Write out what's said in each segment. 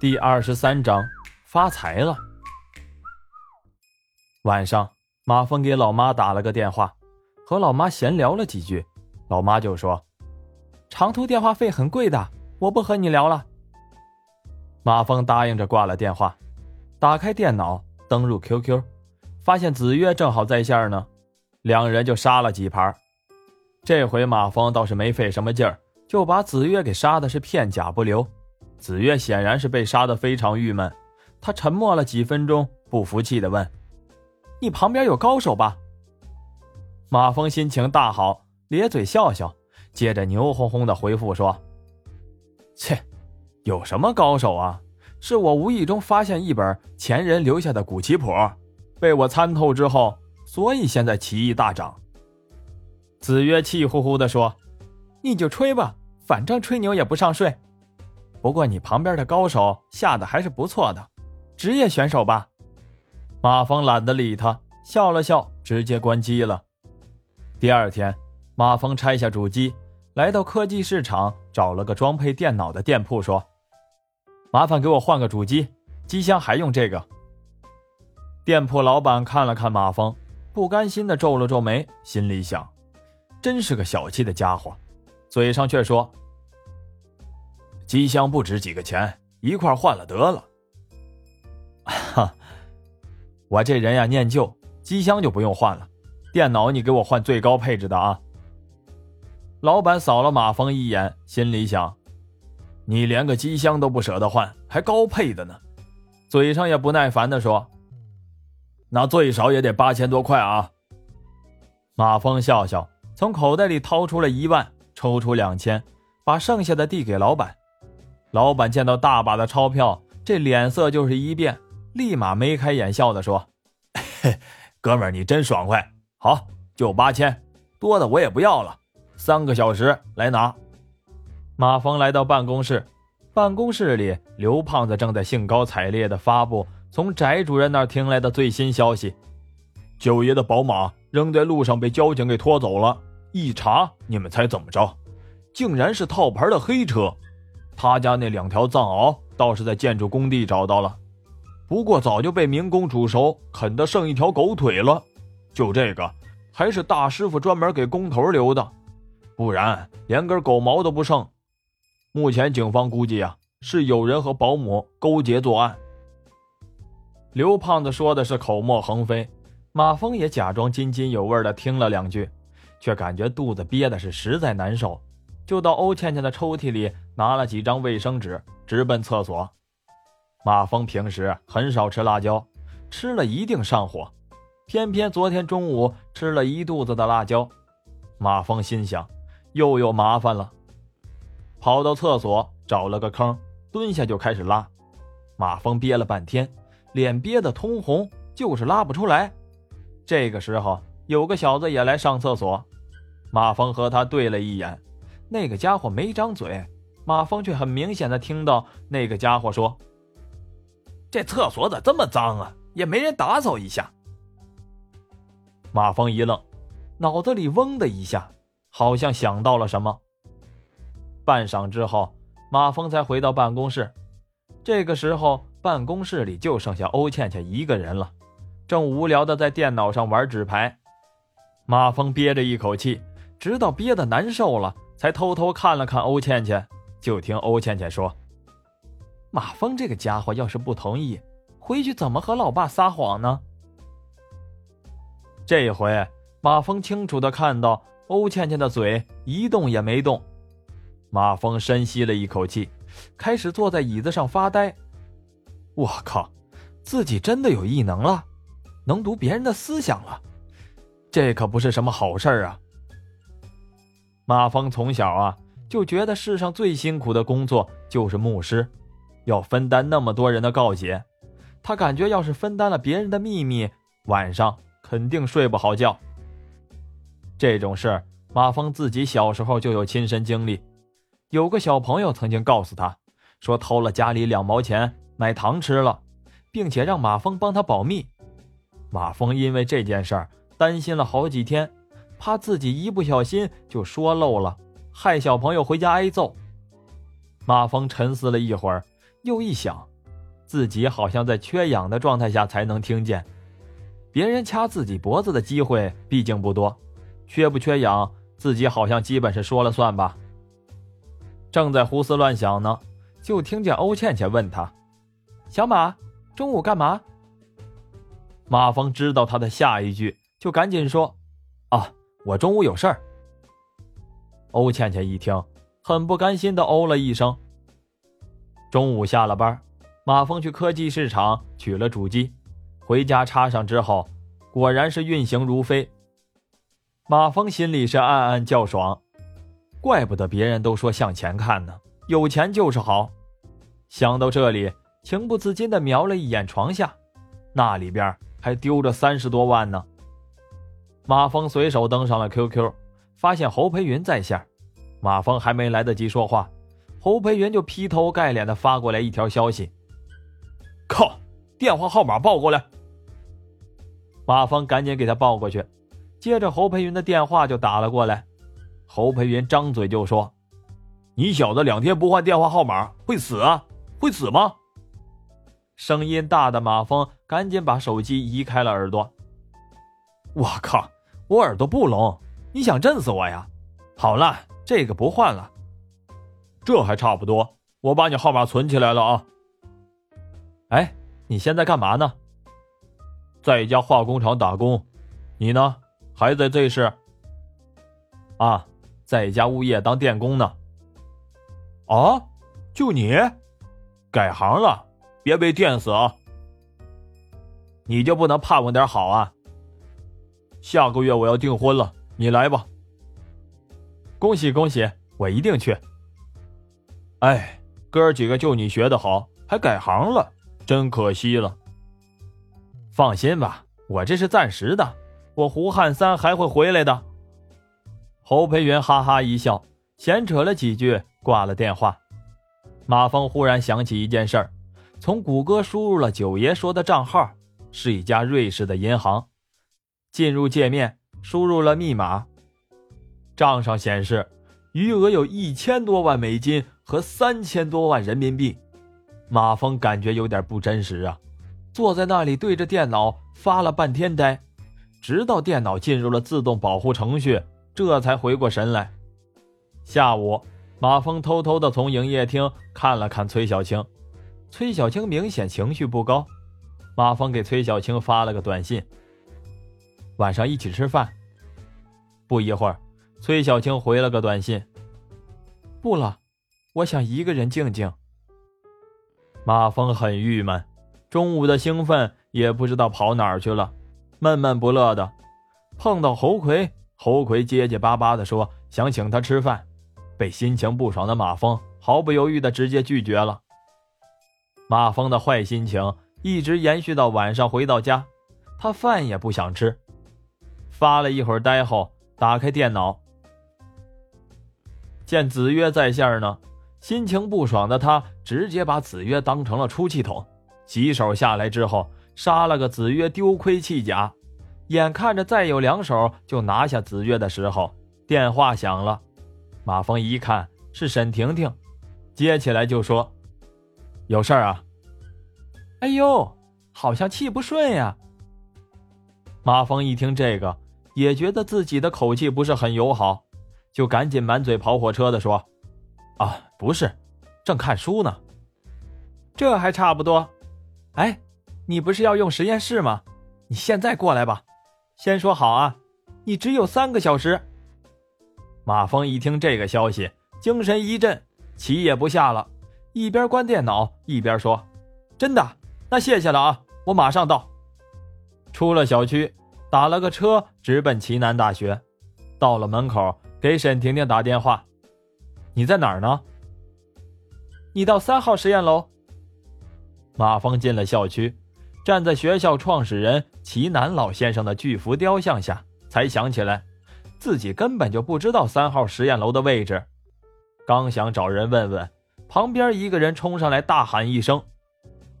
第二十三章发财了。晚上，马峰给老妈打了个电话，和老妈闲聊了几句，老妈就说：“长途电话费很贵的，我不和你聊了。”马峰答应着挂了电话，打开电脑登入 QQ，发现子月正好在线呢，两人就杀了几盘。这回马峰倒是没费什么劲儿，就把子月给杀的是片甲不留。子月显然是被杀的非常郁闷，他沉默了几分钟，不服气的问：“你旁边有高手吧？”马峰心情大好，咧嘴笑笑，接着牛哄哄的回复说：“切，有什么高手啊？是我无意中发现一本前人留下的古棋谱，被我参透之后，所以现在棋艺大涨。”子曰气呼呼的说：“你就吹吧，反正吹牛也不上税。”不过你旁边的高手下的还是不错的，职业选手吧？马峰懒得理他，笑了笑，直接关机了。第二天，马峰拆下主机，来到科技市场，找了个装配电脑的店铺，说：“麻烦给我换个主机，机箱还用这个。”店铺老板看了看马峰，不甘心的皱了皱眉，心里想：“真是个小气的家伙。”嘴上却说。机箱不值几个钱，一块换了得了。哈，我这人呀念旧，机箱就不用换了，电脑你给我换最高配置的啊。老板扫了马峰一眼，心里想：你连个机箱都不舍得换，还高配的呢？嘴上也不耐烦的说：“那最少也得八千多块啊。”马峰笑笑，从口袋里掏出了一万，抽出两千，把剩下的递给老板。老板见到大把的钞票，这脸色就是一变，立马眉开眼笑的说：“，哥们儿，你真爽快！好，就八千，多的我也不要了。三个小时来拿。”马峰来到办公室，办公室里，刘胖子正在兴高采烈的发布从翟主任那听来的最新消息：九爷的宝马扔在路上被交警给拖走了，一查，你们猜怎么着？竟然是套牌的黑车。他家那两条藏獒倒是在建筑工地找到了，不过早就被民工煮熟，啃得剩一条狗腿了。就这个，还是大师傅专门给工头留的，不然连根狗毛都不剩。目前警方估计啊，是有人和保姆勾结作案。刘胖子说的是口沫横飞，马峰也假装津津有味的听了两句，却感觉肚子憋的是实在难受。就到欧倩倩的抽屉里拿了几张卫生纸，直奔厕所。马峰平时很少吃辣椒，吃了一定上火，偏偏昨天中午吃了一肚子的辣椒。马峰心想，又有麻烦了，跑到厕所找了个坑，蹲下就开始拉。马峰憋了半天，脸憋得通红，就是拉不出来。这个时候，有个小子也来上厕所，马峰和他对了一眼。那个家伙没张嘴，马峰却很明显的听到那个家伙说：“这厕所咋这么脏啊？也没人打扫一下。”马峰一愣，脑子里嗡的一下，好像想到了什么。半晌之后，马峰才回到办公室。这个时候，办公室里就剩下欧倩倩一个人了，正无聊的在电脑上玩纸牌。马峰憋着一口气，直到憋得难受了。才偷偷看了看欧倩倩，就听欧倩倩说：“马峰这个家伙要是不同意，回去怎么和老爸撒谎呢？”这回马峰清楚的看到欧倩倩的嘴一动也没动。马峰深吸了一口气，开始坐在椅子上发呆。我靠，自己真的有异能了，能读别人的思想了，这可不是什么好事啊！马峰从小啊就觉得世上最辛苦的工作就是牧师，要分担那么多人的告解。他感觉要是分担了别人的秘密，晚上肯定睡不好觉。这种事马峰自己小时候就有亲身经历。有个小朋友曾经告诉他，说偷了家里两毛钱买糖吃了，并且让马峰帮他保密。马峰因为这件事儿担心了好几天。怕自己一不小心就说漏了，害小朋友回家挨揍。马峰沉思了一会儿，又一想，自己好像在缺氧的状态下才能听见。别人掐自己脖子的机会毕竟不多，缺不缺氧，自己好像基本是说了算吧。正在胡思乱想呢，就听见欧倩倩问他：“小马，中午干嘛？”马峰知道他的下一句，就赶紧说：“，我中午有事儿。”欧倩倩一听，很不甘心的哦了一声。中午下了班，马峰去科技市场取了主机。回家插上之后，果然是运行如飞。马峰心里是暗暗叫爽，怪不得别人都说向前看呢，有钱就是好。想到这里，情不自禁的瞄了一眼床下，那里边还丢着三十多万呢。马峰随手登上了 QQ，发现侯培云在线。马峰还没来得及说话，侯培云就劈头盖脸的发过来一条消息：“靠，电话号码报过来。”马峰赶紧给他报过去，接着侯培云的电话就打了过来。侯培云张嘴就说：“你小子两天不换电话号码会死啊？会死吗？”声音大的马峰赶紧把手机移开了耳朵。我靠，我耳朵不聋，你想震死我呀？好了，这个不换了，这还差不多。我把你号码存起来了啊。哎，你现在干嘛呢？在一家化工厂打工，你呢？还在 Z 市？啊，在一家物业当电工呢。啊，就你，改行了，别被电死啊！你就不能盼望点好啊？下个月我要订婚了，你来吧。恭喜恭喜，我一定去。哎，哥几个就你学的好，还改行了，真可惜了。放心吧，我这是暂时的，我胡汉三还会回来的。侯培云哈哈一笑，闲扯了几句，挂了电话。马峰忽然想起一件事，从谷歌输入了九爷说的账号，是一家瑞士的银行。进入界面，输入了密码，账上显示余额有一千多万美金和三千多万人民币。马峰感觉有点不真实啊。坐在那里对着电脑发了半天呆，直到电脑进入了自动保护程序，这才回过神来。下午，马峰偷偷的从营业厅看了看崔小青，崔小青明显情绪不高。马峰给崔小青发了个短信：“晚上一起吃饭。”不一会儿，崔小青回了个短信：“不了，我想一个人静静。”马峰很郁闷。中午的兴奋也不知道跑哪儿去了，闷闷不乐的。碰到侯魁，侯魁结结巴巴的说想请他吃饭，被心情不爽的马峰毫不犹豫的直接拒绝了。马峰的坏心情一直延续到晚上回到家，他饭也不想吃。发了一会儿呆后，打开电脑，见子曰在线呢，心情不爽的他直接把子曰当成了出气筒。几手下来之后，杀了个子曰丢盔弃甲，眼看着再有两手就拿下子曰的时候，电话响了。马峰一看是沈婷婷，接起来就说：“有事儿啊？”哎呦，好像气不顺呀。马峰一听这个，也觉得自己的口气不是很友好，就赶紧满嘴跑火车的说：“啊，不是，正看书呢。这还差不多。”哎，你不是要用实验室吗？你现在过来吧。先说好啊，你只有三个小时。马峰一听这个消息，精神一振，棋也不下了，一边关电脑一边说：“真的？那谢谢了啊，我马上到。”出了小区，打了个车直奔齐南大学。到了门口，给沈婷婷打电话：“你在哪儿呢？”你到三号实验楼。马峰进了校区，站在学校创始人齐南老先生的巨幅雕像下，才想起来自己根本就不知道三号实验楼的位置。刚想找人问问，旁边一个人冲上来大喊一声：“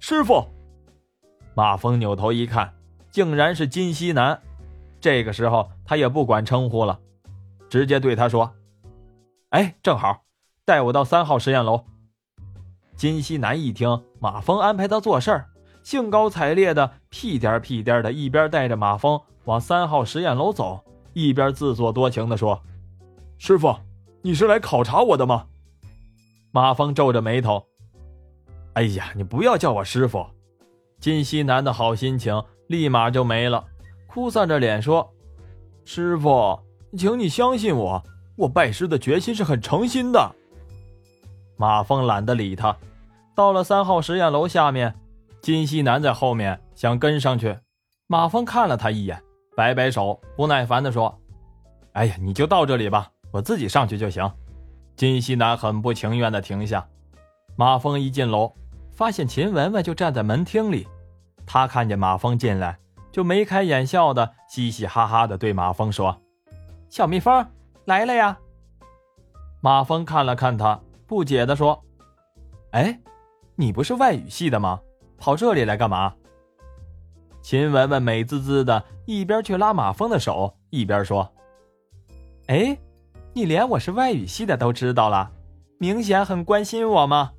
师傅！”马峰扭头一看，竟然是金西南。这个时候他也不管称呼了，直接对他说：“哎，正好，带我到三号实验楼。”金西南一听马峰安排他做事儿，兴高采烈的屁颠屁颠的，一边带着马峰往三号实验楼走，一边自作多情的说：“师傅，你是来考察我的吗？”马峰皱着眉头：“哎呀，你不要叫我师傅。”金西南的好心情立马就没了，哭丧着脸说：“师傅，请你相信我，我拜师的决心是很诚心的。”马峰懒得理他，到了三号实验楼下面，金西南在后面想跟上去，马峰看了他一眼，摆摆手，不耐烦地说：“哎呀，你就到这里吧，我自己上去就行。”金西南很不情愿地停下。马峰一进楼。发现秦雯雯就站在门厅里，他看见马蜂进来，就眉开眼笑的嘻嘻哈哈的对马蜂说：“小蜜蜂来了呀。”马蜂看了看他，不解的说：“哎，你不是外语系的吗？跑这里来干嘛？”秦雯雯美滋滋的一边去拉马蜂的手，一边说：“哎，你连我是外语系的都知道了，明显很关心我吗？”